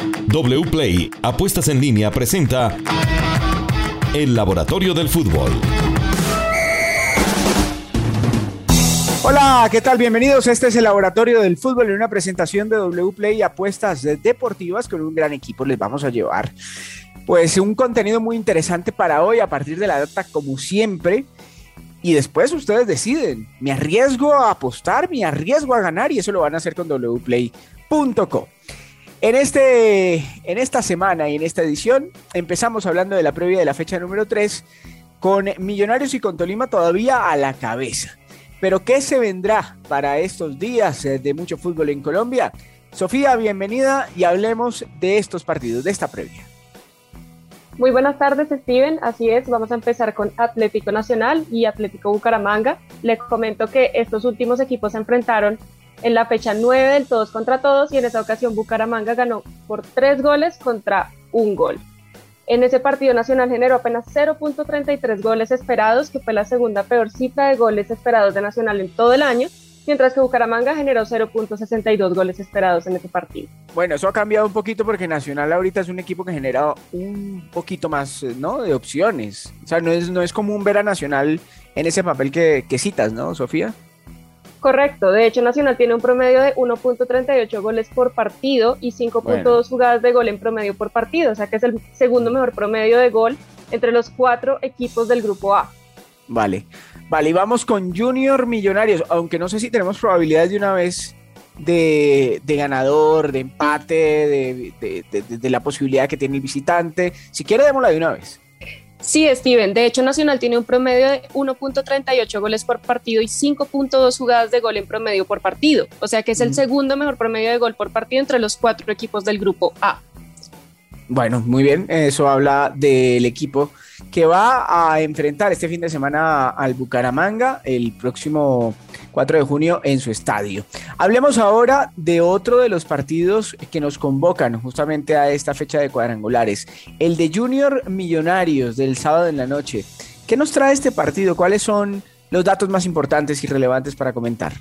WPLAY Apuestas en línea presenta El Laboratorio del Fútbol. Hola, ¿qué tal? Bienvenidos. Este es el Laboratorio del Fútbol en una presentación de WPLAY Apuestas Deportivas con un gran equipo. Les vamos a llevar pues un contenido muy interesante para hoy a partir de la data como siempre. Y después ustedes deciden, me arriesgo a apostar, me arriesgo a ganar y eso lo van a hacer con wplay.co. En, este, en esta semana y en esta edición empezamos hablando de la previa de la fecha número 3 con Millonarios y con Tolima todavía a la cabeza. Pero ¿qué se vendrá para estos días eh, de mucho fútbol en Colombia? Sofía, bienvenida y hablemos de estos partidos, de esta previa. Muy buenas tardes, Steven. Así es, vamos a empezar con Atlético Nacional y Atlético Bucaramanga. Les comento que estos últimos equipos se enfrentaron en la fecha 9 del todos contra todos y en esa ocasión Bucaramanga ganó por tres goles contra un gol. En ese partido Nacional generó apenas 0.33 goles esperados, que fue la segunda peor cifra de goles esperados de Nacional en todo el año, mientras que Bucaramanga generó 0.62 goles esperados en ese partido. Bueno, eso ha cambiado un poquito porque Nacional ahorita es un equipo que genera un poquito más, ¿no? De opciones. O sea, no es, no es común ver a Nacional en ese papel que citas, ¿no, Sofía? Correcto, de hecho Nacional tiene un promedio de 1.38 goles por partido y 5.2 jugadas de gol en promedio por partido, o sea que es el segundo mejor promedio de gol entre los cuatro equipos del grupo A. Vale, vale, y vamos con Junior Millonarios, aunque no sé si tenemos probabilidades de una vez de, ganador, de empate, de, de, la posibilidad que tiene el visitante. Si quiere, démosla de una vez. Sí, Steven. De hecho, Nacional tiene un promedio de 1.38 goles por partido y 5.2 jugadas de gol en promedio por partido. O sea que es el segundo mejor promedio de gol por partido entre los cuatro equipos del grupo A. Bueno, muy bien. Eso habla del equipo que va a enfrentar este fin de semana al Bucaramanga el próximo 4 de junio en su estadio. Hablemos ahora de otro de los partidos que nos convocan justamente a esta fecha de cuadrangulares, el de Junior Millonarios del sábado en la noche. ¿Qué nos trae este partido? ¿Cuáles son los datos más importantes y relevantes para comentar?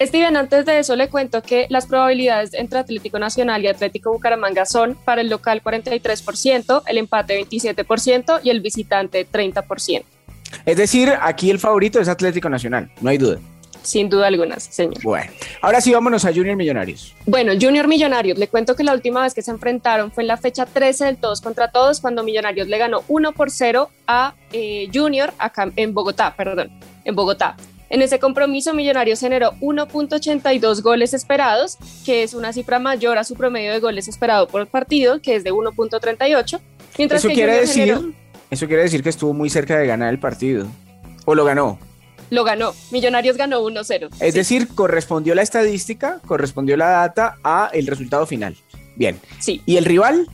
Steven, antes de eso le cuento que las probabilidades entre Atlético Nacional y Atlético Bucaramanga son para el local 43%, el empate 27% y el visitante 30%. Es decir, aquí el favorito es Atlético Nacional, no hay duda. Sin duda alguna, señor. Bueno, ahora sí vámonos a Junior Millonarios. Bueno, Junior Millonarios, le cuento que la última vez que se enfrentaron fue en la fecha 13 del todos contra todos, cuando Millonarios le ganó 1 por 0 a eh, Junior acá en Bogotá, perdón, en Bogotá. En ese compromiso, Millonarios generó 1.82 goles esperados, que es una cifra mayor a su promedio de goles esperado por partido, que es de 1.38. Mientras eso quiere decir, eso quiere decir que estuvo muy cerca de ganar el partido. ¿O lo ganó? Lo ganó. Millonarios ganó 1-0. Es decir, correspondió la estadística, correspondió la data a el resultado final. Bien. Sí. ¿Y el rival?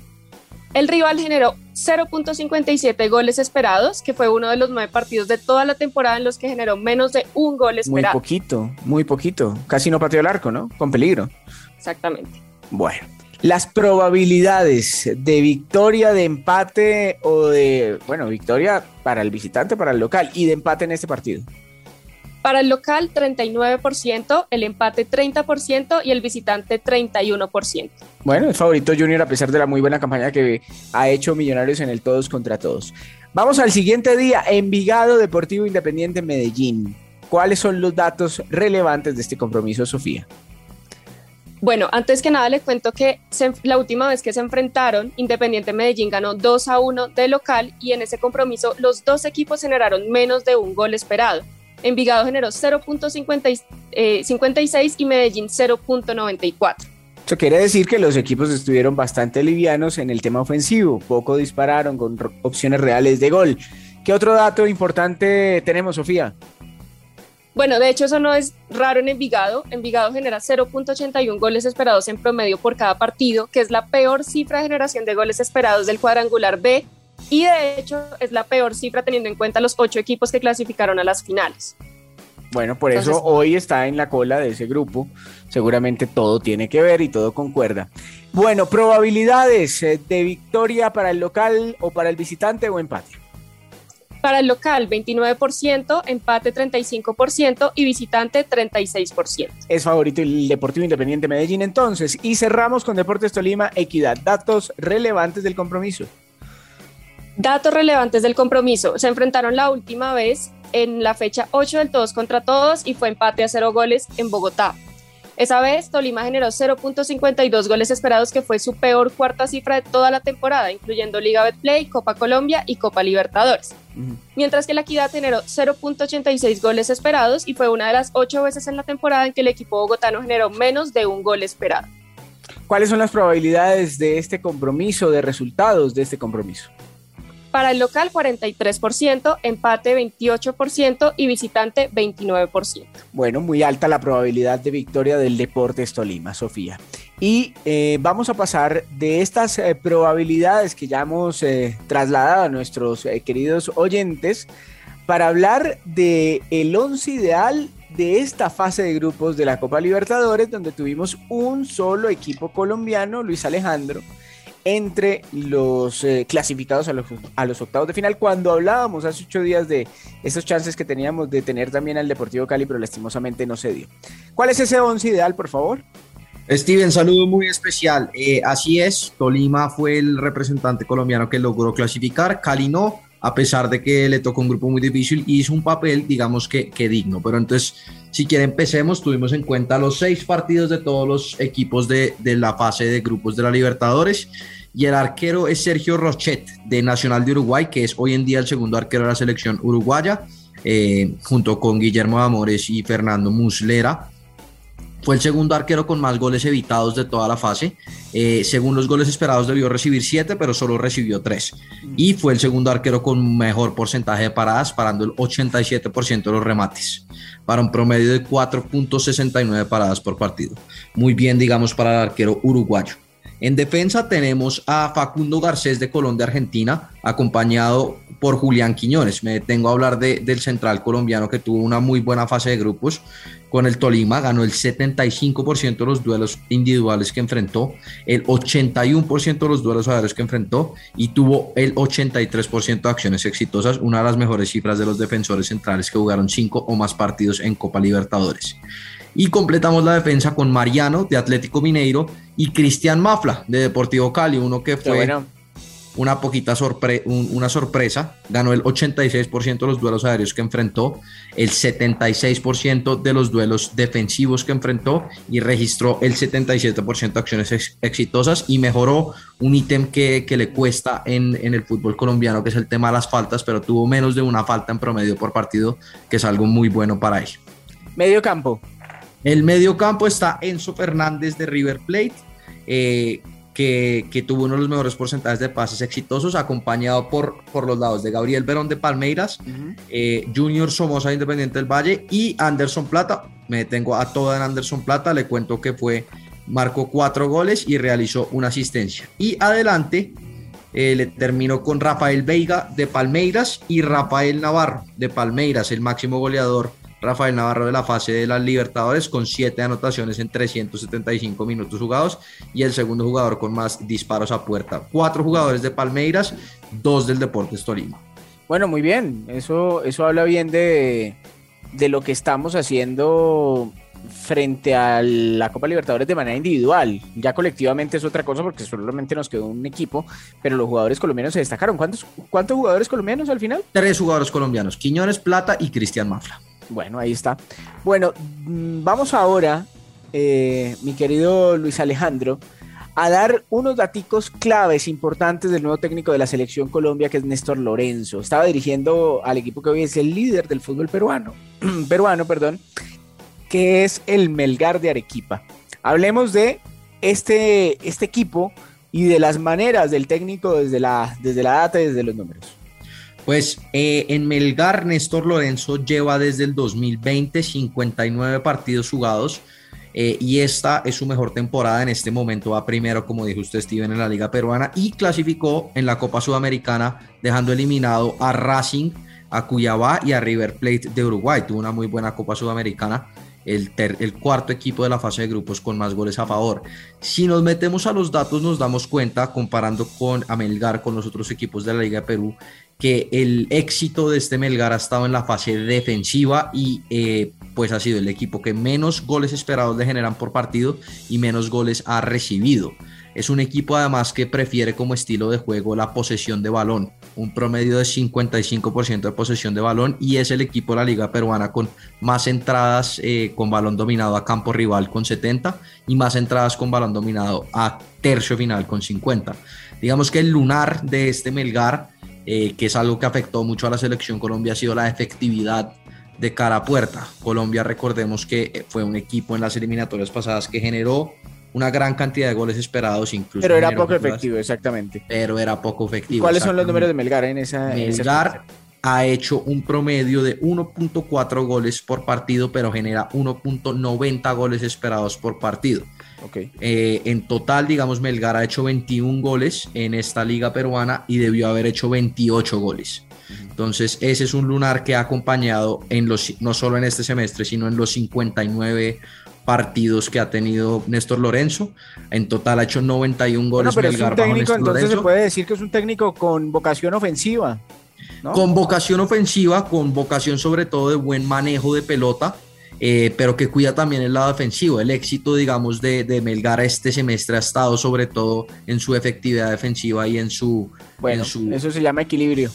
El rival generó 0.57 goles esperados, que fue uno de los nueve partidos de toda la temporada en los que generó menos de un gol esperado. Muy poquito, muy poquito. Casi no pateó el arco, ¿no? Con peligro. Exactamente. Bueno, las probabilidades de victoria, de empate o de, bueno, victoria para el visitante, para el local y de empate en este partido. Para el local 39%, el empate 30% y el visitante 31%. Bueno, es favorito Junior a pesar de la muy buena campaña que ha hecho Millonarios en el todos contra todos. Vamos al siguiente día, Envigado Deportivo Independiente Medellín. ¿Cuáles son los datos relevantes de este compromiso, Sofía? Bueno, antes que nada le cuento que la última vez que se enfrentaron, Independiente Medellín ganó 2 a 1 de local y en ese compromiso los dos equipos generaron menos de un gol esperado. Envigado generó 0.56 eh, y Medellín 0.94. Eso quiere decir que los equipos estuvieron bastante livianos en el tema ofensivo, poco dispararon con opciones reales de gol. ¿Qué otro dato importante tenemos, Sofía? Bueno, de hecho eso no es raro en Envigado. Envigado genera 0.81 goles esperados en promedio por cada partido, que es la peor cifra de generación de goles esperados del cuadrangular B y de hecho es la peor cifra teniendo en cuenta los ocho equipos que clasificaron a las finales. Bueno, por eso hoy está en la cola de ese grupo. Seguramente todo tiene que ver y todo concuerda. Bueno, probabilidades eh, de victoria para el local o para el visitante o empate. Para el local, 29%, empate 35% y visitante 36%. Es favorito el Deportivo Independiente Medellín entonces. Y cerramos con Deportes Tolima, Equidad. Datos relevantes del compromiso. Datos relevantes del compromiso. Se enfrentaron la última vez en la fecha 8 del todos contra todos y fue empate a cero goles en Bogotá. Esa vez Tolima generó 0.52 goles esperados, que fue su peor cuarta cifra de toda la temporada, incluyendo Liga Betplay, Copa Colombia y Copa Libertadores. Mientras que la Equidad generó 0.86 goles esperados y fue una de las ocho veces en la temporada en que el equipo bogotano generó menos de un gol esperado. ¿Cuáles son las probabilidades de este compromiso, de resultados de este compromiso? Para el local 43%, empate 28% y visitante 29%. Bueno, muy alta la probabilidad de victoria del Deportes Tolima, Sofía. Y eh, vamos a pasar de estas eh, probabilidades que ya hemos eh, trasladado a nuestros queridos oyentes para hablar de el once ideal de esta fase de grupos de la Copa Libertadores, donde tuvimos un solo equipo colombiano, Luis Alejandro, entre los eh, clasificados a los, a los, octavos de final. Cuando hablábamos hace ocho días de esos chances que teníamos de tener también al Deportivo Cali, pero lastimosamente no se dio. ¿Cuál es ese once ideal, por favor? Steven, saludo muy especial. Eh, así es, Tolima fue el representante colombiano que logró clasificar, Cali no, a pesar de que le tocó un grupo muy difícil y hizo un papel, digamos que, que digno. Pero entonces, si quieren, empecemos. Tuvimos en cuenta los seis partidos de todos los equipos de, de la fase de grupos de la Libertadores y el arquero es Sergio Rochet de Nacional de Uruguay, que es hoy en día el segundo arquero de la selección uruguaya, eh, junto con Guillermo Amores y Fernando Muslera. Fue el segundo arquero con más goles evitados de toda la fase. Eh, según los goles esperados debió recibir siete, pero solo recibió tres. Y fue el segundo arquero con mejor porcentaje de paradas, parando el 87% de los remates, para un promedio de 4.69 paradas por partido. Muy bien, digamos, para el arquero uruguayo. En defensa tenemos a Facundo Garcés de Colón de Argentina, acompañado por Julián Quiñones. Me detengo a hablar del central colombiano que tuvo una muy buena fase de grupos con el Tolima, ganó el 75% de los duelos individuales que enfrentó, el 81% de los duelos aéreos que enfrentó y tuvo el 83% de acciones exitosas, una de las mejores cifras de los defensores centrales que jugaron cinco o más partidos en Copa Libertadores. Y completamos la defensa con Mariano de Atlético Mineiro y Cristian Mafla de Deportivo Cali, uno que fue una poquita una sorpresa. Ganó el 86% de los duelos aéreos que enfrentó, el 76% de los duelos defensivos que enfrentó y registró el 77% de acciones exitosas y mejoró un ítem que, le cuesta en, en el fútbol colombiano, que es el tema de las faltas, pero tuvo menos de una falta en promedio por partido, que es algo muy bueno para él. Medio campo. El medio campo está Enzo Fernández de River Plate, eh, que, tuvo uno de los mejores porcentajes de pases exitosos, acompañado por, por los lados de Gabriel Verón de Palmeiras, eh, Junior Somoza Independiente del Valle y Anderson Plata. Me detengo a toda en Anderson Plata, le cuento que fue, marcó cuatro goles y realizó una asistencia. Y adelante eh, le terminó con Rafael Veiga de Palmeiras y Rafael Navarro de Palmeiras, el máximo goleador Rafael Navarro de la fase de las Libertadores con 7 anotaciones en 375 minutos jugados y el segundo jugador con más disparos a puerta. Cuatro jugadores de Palmeiras, dos del Deportes Tolima. Bueno, muy bien, eso, eso habla bien de, de lo que estamos haciendo frente a la Copa Libertadores de manera individual. Ya colectivamente es otra cosa porque solamente nos quedó un equipo, pero los jugadores colombianos se destacaron. ¿Cuántos, cuántos jugadores colombianos al final? Tres jugadores colombianos, Quiñones Plata y Cristian Mafla. Bueno, ahí está. Bueno, mm, vamos ahora, eh, mi querido Luis Alejandro, a dar unos daticos claves importantes del nuevo técnico de la selección Colombia, que es Néstor Lorenzo. Estaba dirigiendo al equipo que hoy es el líder del fútbol peruano, peruano, perdón, que es el Melgar de Arequipa. Hablemos de este, este equipo y de las maneras del técnico desde la, desde la data y desde los números. Pues eh, en Melgar, Néstor Lorenzo lleva desde el 2020 59 partidos jugados eh, y esta es su mejor temporada en este momento. Va primero, como dijo usted, Steven, en la Liga Peruana y clasificó en la Copa Sudamericana, dejando eliminado a Racing, a Cuyabá y a River Plate de Uruguay. Tuvo una muy buena Copa Sudamericana el, cuarto equipo de la fase de grupos con más goles a favor. Si nos metemos a los datos, nos damos cuenta, comparando con Amelgar, con los otros equipos de la Liga de Perú, que el éxito de este Melgar ha estado en la fase defensiva y eh, pues ha sido el equipo que menos goles esperados le generan por partido y menos goles ha recibido. Es un equipo además que prefiere como estilo de juego la posesión de balón, un promedio de 55% de posesión de balón y es el equipo de la liga peruana con más entradas eh, con balón dominado a campo rival con 70 y más entradas con balón dominado a tercio final con 50. Digamos que el lunar de este Melgar, eh, que es algo que afectó mucho a la selección Colombia, ha sido la efectividad de cara a puerta. Colombia, recordemos que eh, fue un equipo en las eliminatorias pasadas que generó una gran cantidad de goles esperados, incluso. Pero era poco efectivo, exactamente. Pero era poco efectivo. ¿Cuáles son los números de Melgar en esa? Melgar ha hecho un promedio de 1.4 goles por partido, pero genera 1.90 goles esperados por partido. Okay. Eh, en total, digamos, Melgar ha hecho 21 goles en esta liga peruana y debió haber hecho 28 goles. Entonces, ese es un lunar que ha acompañado en los, no solo en este semestre, sino en los 59 partidos que ha tenido Néstor Lorenzo. En total ha hecho 91 goles. pero es un técnico, entonces se puede decir que es un técnico con vocación ofensiva. Con vocación ofensiva, con vocación sobre todo de buen manejo de pelota, eh, pero que cuida también el lado defensivo. El éxito, digamos, de, de, Melgar este semestre ha estado sobre todo en su efectividad defensiva y en su... Bueno, en su, eso se llama equilibrio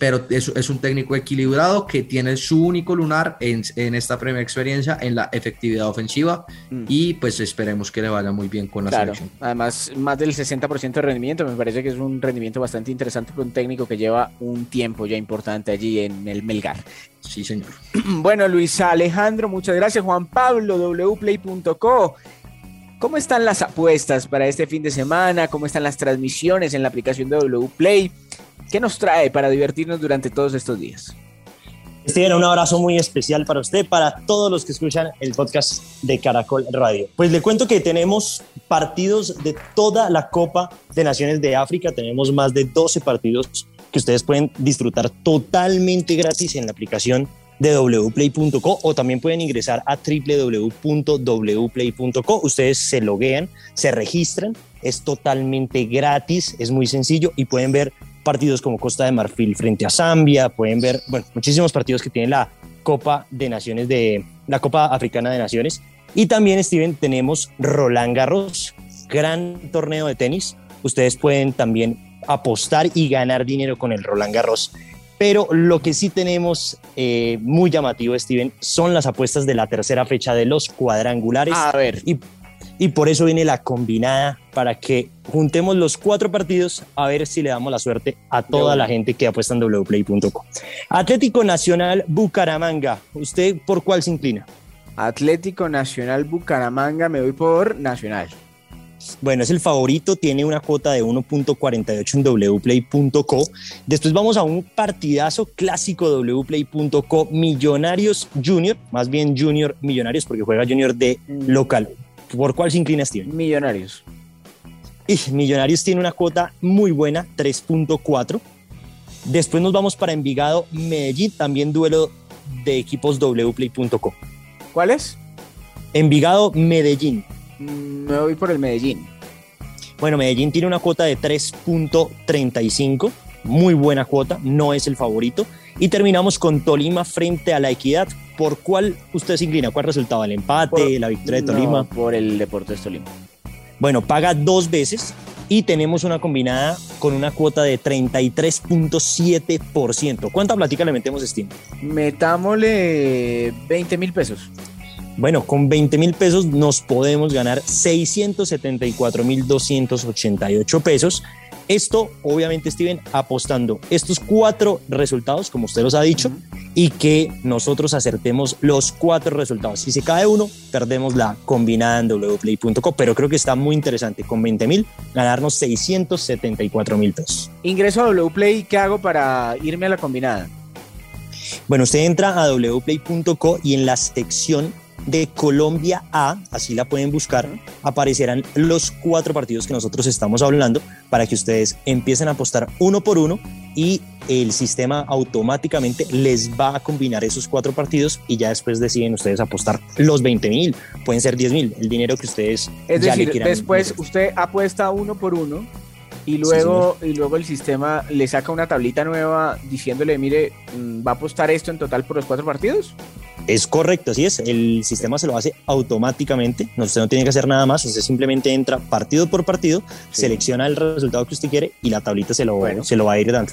pero es, es, un técnico equilibrado que tiene su único lunar en, en esta primera experiencia en la efectividad ofensiva mm. y pues esperemos que le vaya muy bien con la claro. selección. Además, más del 60% de rendimiento, me parece que es un rendimiento bastante interesante para un técnico que lleva un tiempo ya importante allí en el Melgar. Sí, señor. Bueno, Luis Alejandro, muchas gracias. Juan Pablo, wplay.co. ¿Cómo están las apuestas para este fin de semana? ¿Cómo están las transmisiones en la aplicación de WPlay? ¿Qué nos trae para divertirnos durante todos estos días? Steven, un abrazo muy especial para usted, para todos los que escuchan el podcast de Caracol Radio. Pues le cuento que tenemos partidos de toda la Copa de Naciones de África, tenemos más de 12 partidos que ustedes pueden disfrutar totalmente gratis en la aplicación de wplay.co o también pueden ingresar a www.wplay.co. Ustedes se loguean, se registran, es totalmente gratis, es muy sencillo y pueden ver partidos como Costa de Marfil frente a Zambia, pueden ver, bueno, muchísimos partidos que tiene la Copa de Naciones de la Copa Africana de Naciones. Y también, Steven, tenemos Roland Garros, gran torneo de tenis. Ustedes pueden también apostar y ganar dinero con el Roland Garros. Pero lo que sí tenemos eh, muy llamativo, Steven, son las apuestas de la tercera fecha de los cuadrangulares. A ver. Y y por eso viene la combinada para que juntemos los cuatro partidos a ver si le damos la suerte a toda la gente que apuesta en wplay.com. Atlético Nacional Bucaramanga, ¿usted por cuál se inclina? Atlético Nacional Bucaramanga, me voy por Nacional. Bueno, es el favorito, tiene una cuota de 1.48 en wplay.co. Después vamos a un partidazo clásico wplay.co, Millonarios Junior, más bien Junior Millonarios, porque juega Junior de local. ¿Por cuál se inclina Steven? Millonarios. Y Millonarios tiene una cuota muy buena, 3.4. Después nos vamos para Envigado, Medellín, también duelo de equipos wplay.com. ¿Cuál es? Envigado, Medellín. Me voy por el Medellín. Bueno, Medellín tiene una cuota de 3.35, muy buena cuota, no es el favorito. Y terminamos con Tolima frente a la Equidad. ¿Por cuál usted se inclina? ¿Cuál resultaba? ¿El empate? Por, ¿La victoria de Tolima? No, por el Deportes Tolima. Bueno, paga dos veces y tenemos una combinada con una cuota de 33.7%. ¿Cuánta plática le metemos, Steam? Metámosle 20 mil pesos. Bueno, con 20 mil pesos nos podemos ganar 674.288 pesos. Esto, obviamente, Steven, apostando estos cuatro resultados, como usted los ha dicho, uh -huh. y que nosotros acertemos los cuatro resultados. Si se cae uno, perdemos la combinada en wplay.co, pero creo que está muy interesante. Con 20 mil, ganarnos 674 mil pesos. Ingreso a wplay, ¿qué hago para irme a la combinada? Bueno, usted entra a wplay.co y en la sección de Colombia A, así la pueden buscar, aparecerán los cuatro partidos que nosotros estamos hablando para que ustedes empiecen a apostar uno por uno y el sistema automáticamente les va a combinar esos cuatro partidos y ya después deciden ustedes apostar los 20 mil, pueden ser 10 mil, el dinero que ustedes es ya decir, le quieran después usted apuesta uno por uno Y luego, y luego el sistema le saca una tablita nueva diciéndole, mire, mm, ¿va a apostar esto en total por los cuatro partidos? Es correcto, así es. El sistema se lo hace automáticamente. No, usted no tiene que hacer nada más. Usted simplemente entra partido por partido, selecciona el resultado que usted quiere y la tablita se lo, se lo va a ir dando.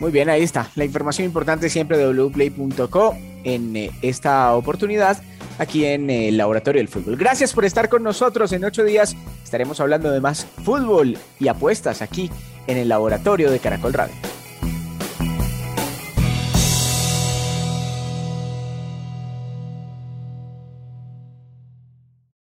Muy bien, ahí está. La información importante siempre de wplay.co en eh, esta oportunidad aquí en el Laboratorio del Fútbol. Gracias por estar con nosotros. En ocho días estaremos hablando de más fútbol y apuestas aquí en el Laboratorio de Caracol Radio.